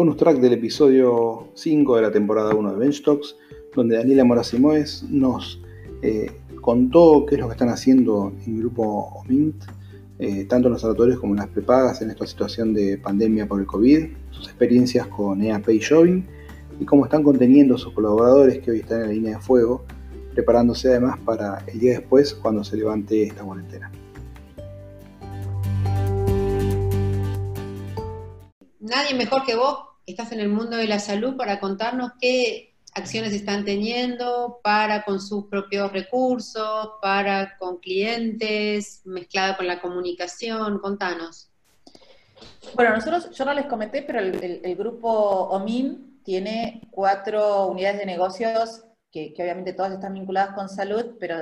bonus track del episodio 5 de la temporada 1 de Bench Talks, donde Daniela Morasimoes nos eh, contó qué es lo que están haciendo en grupo OMINT, eh, tanto en los sanatorios como en las prepagas en esta situación de pandemia por el COVID, sus experiencias con EAP y Joving y cómo están conteniendo sus colaboradores que hoy están en la línea de fuego, preparándose además para el día después cuando se levante esta cuarentena. Nadie mejor que vos, estás en el mundo de la salud para contarnos qué acciones están teniendo para con sus propios recursos, para con clientes, mezclada con la comunicación, contanos. Bueno, nosotros, yo no les comenté, pero el, grupo OMIN tiene cuatro unidades de negocios que, obviamente todas están vinculadas con salud, pero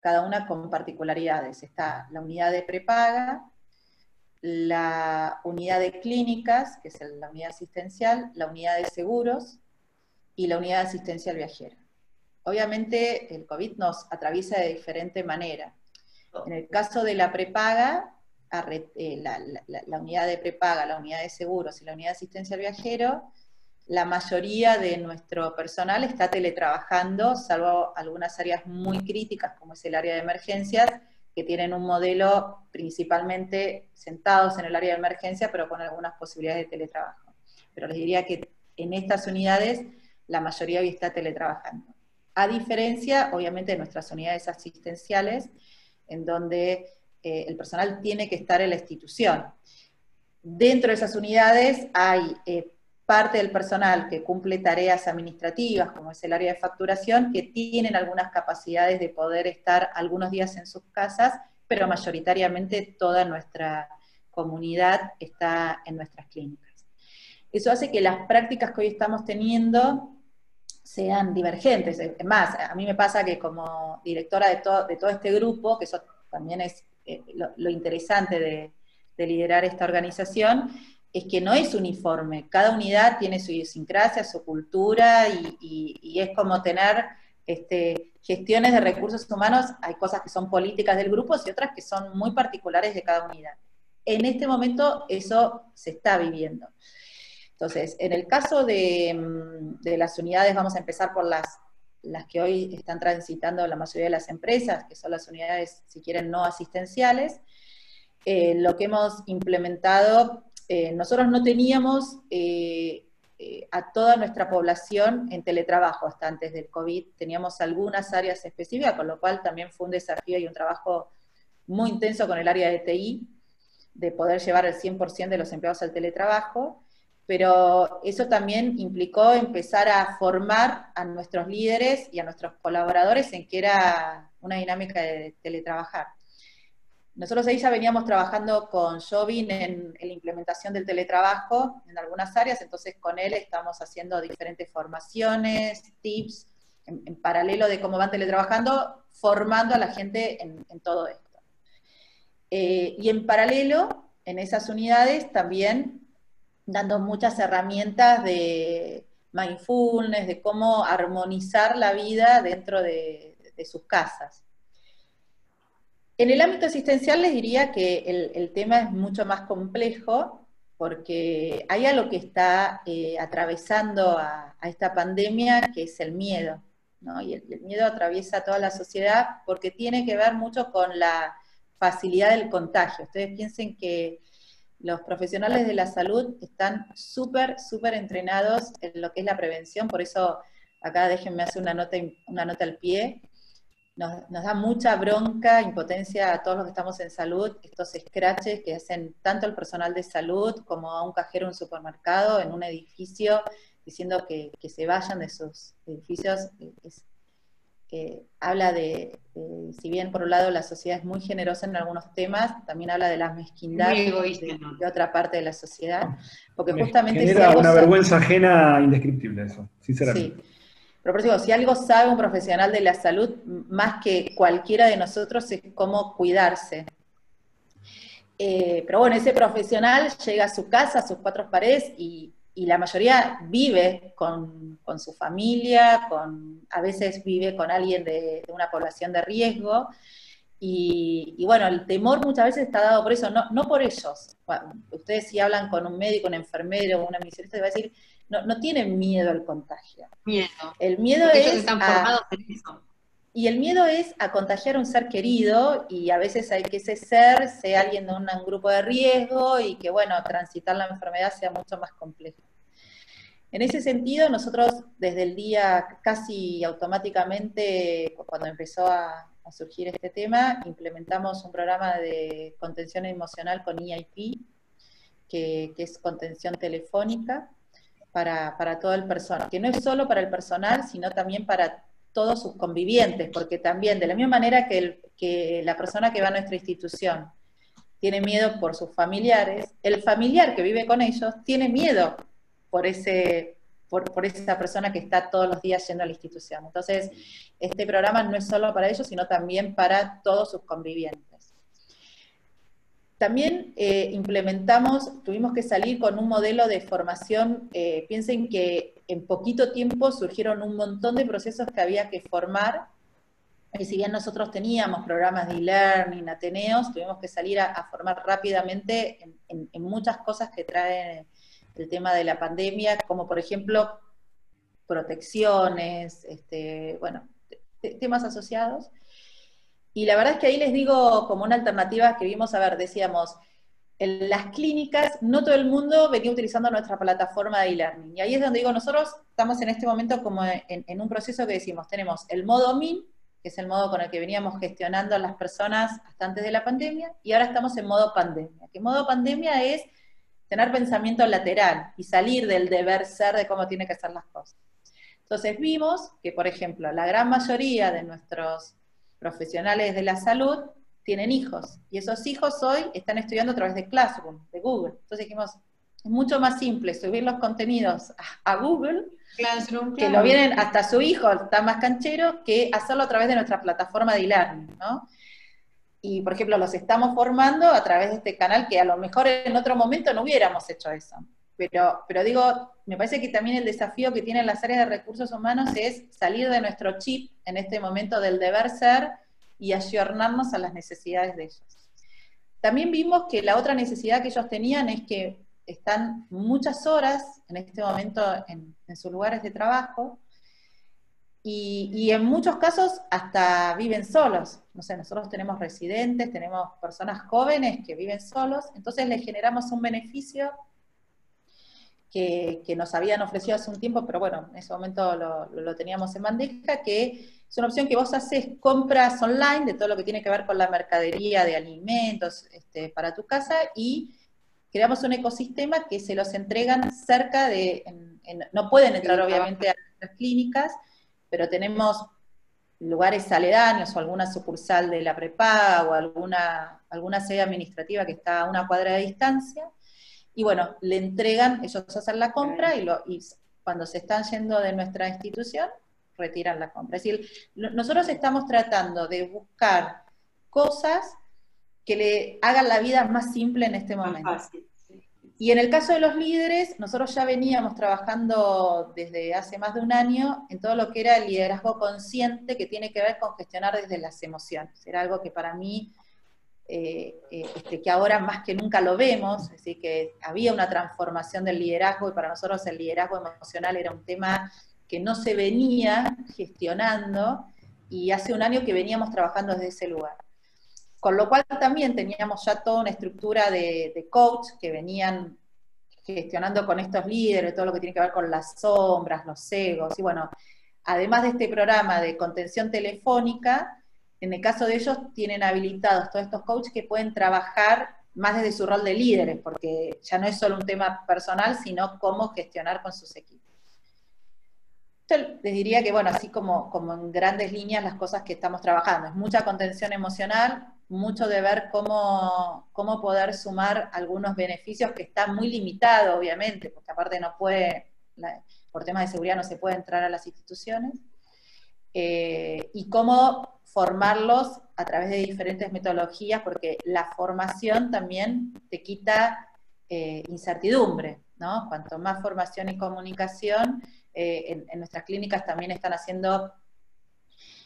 cada una con particularidades. Está la unidad de prepaga, la unidad de clínicas, que es la unidad asistencial, la unidad de seguros y la unidad de asistencia al viajero. Obviamente el COVID nos atraviesa de diferente manera. En el caso de la prepaga, eh, la, unidad de prepaga, la unidad de seguros y la unidad de asistencia al viajero la mayoría de nuestro personal está teletrabajando, salvo algunas áreas muy críticas, como es el área de emergencias, que tienen un modelo principalmente sentados en el área de emergencia, pero con algunas posibilidades de teletrabajo. Pero les diría que en estas unidades la mayoría hoy está teletrabajando. A diferencia, obviamente, de nuestras unidades asistenciales, en donde eh, el personal tiene que estar en la institución. Dentro de esas unidades hay eh, parte del personal que cumple tareas administrativas, como es el área de facturación, que tienen algunas capacidades de poder estar algunos días en sus casas, pero mayoritariamente toda nuestra comunidad está en nuestras clínicas. Eso hace que las prácticas que hoy estamos teniendo sean divergentes. Es más, a mí me pasa que como directora de, de todo este grupo, que eso también es eh, lo, interesante de liderar esta organización, es que no es uniforme, cada unidad tiene su idiosincrasia, su cultura y, es como tener este, gestiones de recursos humanos, hay cosas que son políticas del grupo y otras que son muy particulares de cada unidad. En este momento eso se está viviendo. Entonces, en el caso de, mm, las unidades, vamos a empezar por las, las que hoy están transitando la mayoría de las empresas, que son las unidades, si quieren, no asistenciales. Eh, lo que hemos implementado eh, nosotros no teníamos eh, eh, a toda nuestra población en teletrabajo hasta antes del COVID, teníamos algunas áreas específicas, con lo cual también fue un desafío y un trabajo muy intenso con el área de TI, de poder llevar el 100% de los empleados al teletrabajo, pero eso también implicó empezar a formar a nuestros líderes y a nuestros colaboradores en que era una dinámica de teletrabajar. Nosotros ahí ya veníamos trabajando con Jovin en, la implementación del teletrabajo en algunas áreas, entonces con él estamos haciendo diferentes formaciones, tips, en, paralelo de cómo van teletrabajando, formando a la gente en, todo esto. Eh, y en paralelo, en esas unidades también dando muchas herramientas de mindfulness, de cómo armonizar la vida dentro de sus casas. En el ámbito asistencial les diría que el, tema es mucho más complejo porque hay algo que está eh, atravesando a, esta pandemia que es el miedo, ¿no? Y el, miedo atraviesa toda la sociedad porque tiene que ver mucho con la facilidad del contagio. Ustedes piensen que los profesionales de la salud están súper, súper entrenados en lo que es la prevención, por eso acá déjenme hacer una nota, una nota al pie nos, da mucha bronca, impotencia a todos los que estamos en salud, estos scratches que hacen tanto el personal de salud como a un cajero en un supermercado, en un edificio, diciendo que, se vayan de sus edificios. que habla de, si bien por un lado la sociedad es muy generosa en algunos temas, también habla de la mezquindad de, otra parte de la sociedad. Porque justamente... Genera una vergüenza ajena indescriptible eso, sinceramente. Sí. Pero por eso, si algo sabe un profesional de la salud, más que cualquiera de nosotros, es cómo cuidarse. Eh, pero bueno, ese profesional llega a su casa, a sus cuatro paredes, y, la mayoría vive con, su familia, con, a veces vive con alguien de, una población de riesgo. Y, bueno, el temor muchas veces está dado por eso, no, por ellos. ustedes si hablan con un médico, un enfermero, una administración, va a decir, no, no tienen miedo al contagio. Miedo. El miedo es... están formados en eso. Y el miedo es a contagiar a un ser querido y a veces hay que ese ser sea alguien de un, grupo de riesgo y que, bueno, transitar la enfermedad sea mucho más complejo. En ese sentido, nosotros desde el día casi automáticamente, cuando empezó a, surgir este tema, implementamos un programa de contención emocional con EIP, que, es contención telefónica para, para todo el personal, que no es solo para el personal, sino también para todos sus convivientes, porque también de la misma manera que, el, que la persona que va a nuestra institución tiene miedo por sus familiares, el familiar que vive con ellos tiene miedo por, ese, por, por, esa persona que está todos los días yendo a la institución. Entonces, este programa no es solo para ellos, sino también para todos sus convivientes. También eh, implementamos, tuvimos que salir con un modelo de formación, eh, piensen que en poquito tiempo surgieron un montón de procesos que había que formar, y si bien nosotros teníamos programas de e-learning, Ateneos, tuvimos que salir a, formar rápidamente en, muchas cosas que trae el tema de la pandemia, como por ejemplo protecciones, este, bueno, temas asociados. Y la verdad es que ahí les digo como una alternativa que vimos, a ver, decíamos, en las clínicas no todo el mundo venía utilizando nuestra plataforma de e-learning. Y ahí es donde digo, nosotros estamos en este momento como en, un proceso que decimos, tenemos el modo MIN, que es el modo con el que veníamos gestionando a las personas hasta antes de la pandemia, y ahora estamos en modo pandemia. Que modo pandemia es tener pensamiento lateral y salir del deber ser de cómo tiene que ser las cosas. Entonces vimos que, por ejemplo, la gran mayoría de nuestros profesionales de la salud tienen hijos, y esos hijos hoy están estudiando a través de Classroom, de Google. Entonces dijimos, es mucho más simple subir los contenidos a, Google, Classroom, que lo vienen hasta su hijo, está más canchero, que hacerlo a través de nuestra plataforma de e-learning, ¿no? Y, por ejemplo, los estamos formando a través de este canal que a lo mejor en otro momento no hubiéramos hecho eso. Pero, pero digo, me parece que también el desafío que tienen las áreas de recursos humanos es salir de nuestro chip en este momento del deber ser y ayornarnos a las necesidades de ellos. También vimos que la otra necesidad que ellos tenían es que están muchas horas en este momento en, sus lugares de trabajo y, y, en muchos casos hasta viven solos. No sé, nosotros tenemos residentes, tenemos personas jóvenes que viven solos, entonces les generamos un beneficio que, nos habían ofrecido hace un tiempo, pero bueno, en ese momento lo, teníamos en bandeja, que es una opción que vos haces compras online de todo lo que tiene que ver con la mercadería de alimentos este, para tu casa y creamos un ecosistema que se los entregan cerca de, no pueden entrar obviamente a las clínicas, pero tenemos lugares aledaños o alguna sucursal de la prepaga o alguna, alguna sede administrativa que está a una cuadra de distancia, y bueno, le entregan, ellos hacen la compra y, lo, y cuando se están yendo de nuestra institución, retiran la compra. Es decir, nosotros estamos tratando de buscar cosas que le hagan la vida más simple en este momento. Y en el caso de los líderes, nosotros ya veníamos trabajando desde hace más de un año en todo lo que era el liderazgo consciente que tiene que ver con gestionar desde las emociones. Era algo que para mí eh, eh, este, que ahora más que nunca lo vemos, así que había una transformación del liderazgo y para nosotros el liderazgo emocional era un tema que no se venía gestionando y hace un año que veníamos trabajando desde ese lugar. Con lo cual también teníamos ya toda una estructura de, de coach que venían gestionando con estos líderes, todo lo que tiene que ver con las sombras, los egos, y bueno, además de este programa de contención telefónica, en el caso de ellos, tienen habilitados todos estos coaches que pueden trabajar más desde su rol de líderes, porque ya no es solo un tema personal, sino cómo gestionar con sus equipos. les diría que, bueno, así como, como en grandes líneas las cosas que estamos trabajando, es mucha contención emocional, mucho de ver cómo, cómo poder sumar algunos beneficios que están muy limitados, obviamente, porque aparte no puede, por temas de seguridad no se puede entrar a las instituciones, eh, y cómo formarlos a través de diferentes metodologías, porque la formación también te quita eh, incertidumbre, ¿no? Cuanto más formación y comunicación, eh, en, nuestras clínicas también están haciendo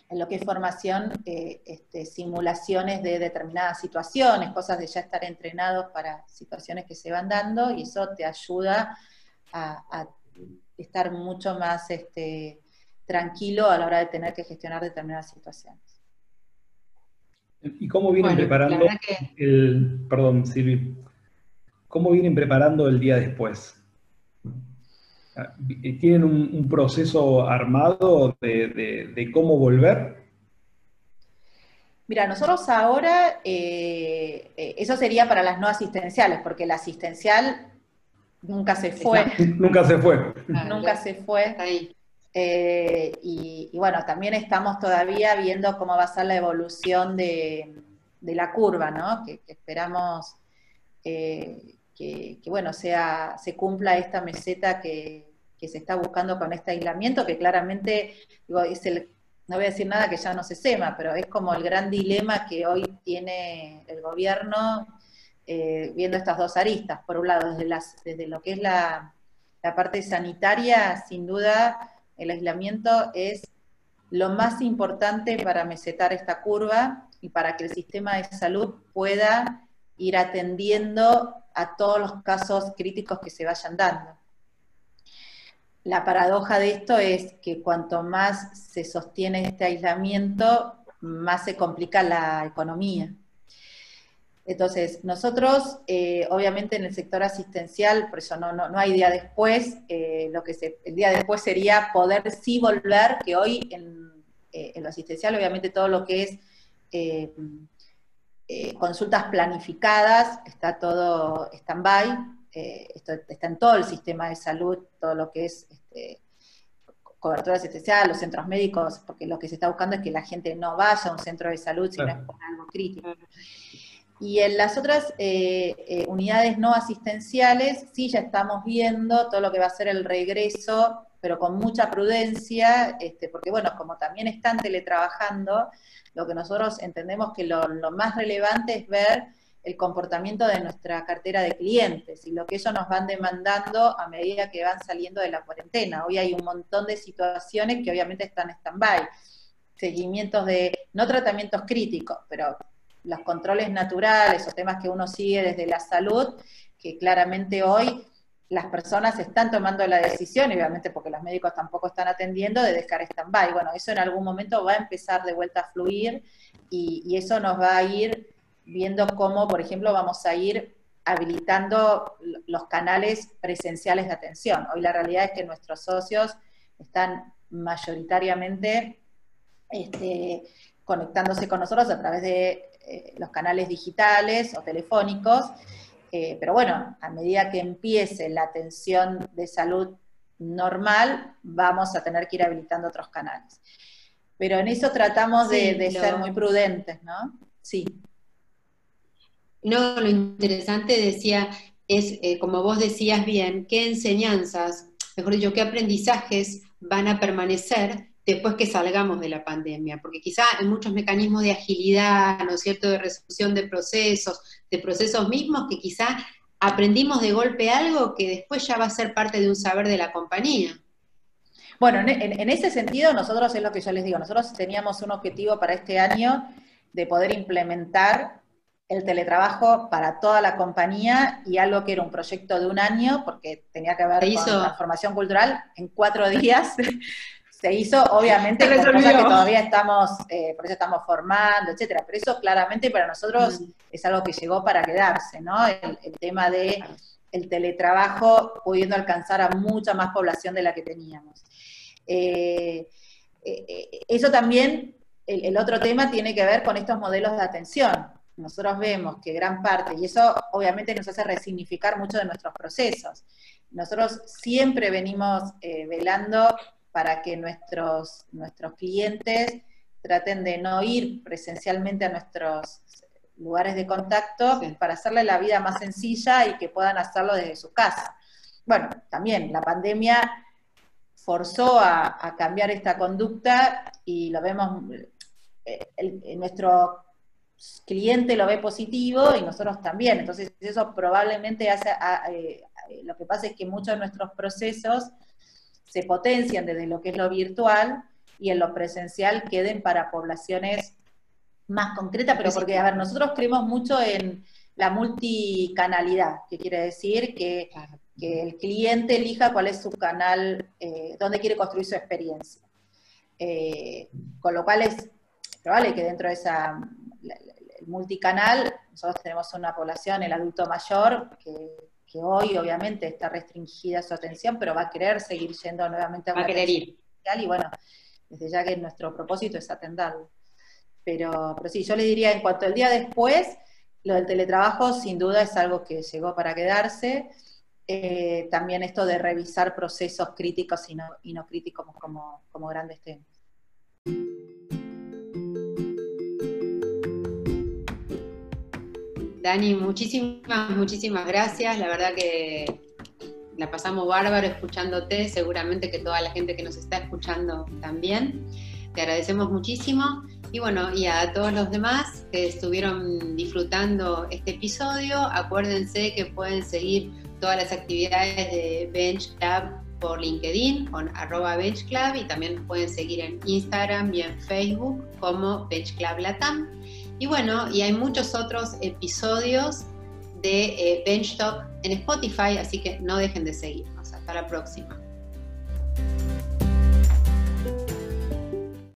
en lo que es formación, eh, este, simulaciones de determinadas situaciones, cosas de ya estar entrenados para situaciones que se van dando, y eso te ayuda a, estar mucho más este, tranquilo a la hora de tener que gestionar determinadas situaciones. ¿Y cómo vienen preparando el, perdón, Silvi, cómo vienen preparando el día después? ¿Tienen un, proceso armado de, cómo volver? Mira, nosotros ahora, eh, eh, eso sería para las no asistenciales, porque la asistencial nunca se fue. nunca se fue. nunca se fue. Eh, y, bueno, también estamos todavía viendo cómo va a ser la evolución de, la curva, ¿no? Que, esperamos que, bueno, sea, se cumpla esta meseta que, que se está buscando con este aislamiento, que claramente, es el, no voy a decir nada que ya no se sema, pero es como el gran dilema que hoy tiene el gobierno eh, viendo estas dos aristas. Por un lado, desde, las, desde lo que es la, la parte sanitaria, sin duda, el aislamiento es lo más importante para mesetar esta curva y para que el sistema de salud pueda ir atendiendo a todos los casos críticos que se vayan dando la paradoja de esto es que cuanto más se sostiene este aislamiento, más se complica la economía. Entonces, nosotros, eh, obviamente en el sector asistencial, por eso no, no, hay día después, eh, lo que se, el día después sería poder sí volver, que hoy en, eh, en lo asistencial, obviamente todo lo que es consultas planificadas, está todo stand-by, esto está en todo el sistema de salud, todo lo que es este, cobertura asistencial, los centros médicos, porque lo que se está buscando es que la gente no vaya a un centro de salud si no es por algo crítico. Y en las otras eh, eh, unidades no asistenciales, sí ya estamos viendo todo lo que va a ser el regreso, pero con mucha prudencia, este, porque bueno, como también están teletrabajando, lo que nosotros entendemos que lo, lo más relevante es ver el comportamiento de nuestra cartera de clientes y lo que ellos nos van demandando a medida que van saliendo de la cuarentena. Hoy hay un montón de situaciones que obviamente están en stand-by, seguimientos de, no tratamientos críticos, pero los controles naturales o temas que uno sigue desde la salud, que claramente hoy las personas están tomando la decisión, obviamente porque los médicos tampoco están atendiendo, de dejar stand-by. Bueno, eso en algún momento va a empezar de vuelta a fluir y, y eso nos va a ir viendo cómo, por ejemplo, vamos a ir habilitando los canales presenciales de atención. Hoy la realidad es que nuestros socios están mayoritariamente este, conectándose con nosotros a través de eh, los canales digitales o telefónicos, eh, pero bueno, a medida que empiece la atención de salud normal, vamos a tener que ir habilitando otros canales. Pero en eso tratamos de, ser muy prudentes, ¿no? Sí. No, lo interesante decía es, eh, como vos decías bien, qué enseñanzas, mejor dicho, qué aprendizajes van a permanecer después que salgamos de la pandemia, porque quizá hay muchos mecanismos de agilidad, ¿no es cierto?, de resolución de procesos, de procesos mismos que quizá aprendimos de golpe algo que después ya va a ser parte de un saber de la compañía. Bueno, en, ese sentido, nosotros es lo que yo les digo, nosotros teníamos un objetivo para este año de poder implementar el teletrabajo para toda la compañía y algo que era un proyecto de un año, porque tenía que ver con transformación cultural, en cuatro días se hizo, obviamente, con cosas que todavía estamos, eh, por eso estamos formando, etcétera. Pero eso claramente para nosotros es algo que llegó para quedarse, ¿no? El, tema de el teletrabajo pudiendo alcanzar a mucha más población de la que teníamos. Eh, eh, eso también, el otro tema tiene que ver con estos modelos de atención nosotros vemos que gran parte, y eso obviamente nos hace resignificar mucho de nuestros procesos, nosotros siempre venimos eh, velando para que nuestros, nuestros clientes traten de no ir presencialmente a nuestros lugares de contacto para hacerle la vida más sencilla y que puedan hacerlo desde su casa. Bueno, también la pandemia forzó a, cambiar esta conducta y lo vemos, eh, en nuestro cliente lo ve positivo y nosotros también. Entonces, eso probablemente hace, eh, lo que pasa es que muchos de nuestros procesos se potencian desde lo que es lo virtual y en lo presencial queden para poblaciones más concretas, pero porque, a ver, nosotros creemos mucho en la multicanalidad, que quiere decir que, el cliente elija cuál es su canal, eh, dónde quiere construir su experiencia. Eh, con lo cual es probable que dentro de esa multicanal, nosotros tenemos una población, el adulto mayor, que, hoy obviamente está restringida su atención, pero va a querer seguir yendo nuevamente a una va a querer ir. Y bueno, desde ya que nuestro propósito es atenderlo. Pero, pero sí, yo le diría, en cuanto al día después, lo del teletrabajo sin duda es algo que llegó para quedarse. Eh, también esto de revisar procesos críticos y no, y no críticos como, como grandes temas. Dani, muchísimas, muchísimas gracias. La verdad que la pasamos bárbaro escuchándote, seguramente que toda la gente que nos está escuchando también. Te agradecemos muchísimo. Y bueno, y a todos los demás que estuvieron disfrutando este episodio, acuérdense que pueden seguir todas las actividades de Bench Club por LinkedIn con arroba Bench Club y también pueden seguir en Instagram y en Facebook como Bench Club Latam. Y bueno, y hay muchos otros episodios de eh, Bench Talk en Spotify, así que no dejen de seguirnos. Hasta la próxima.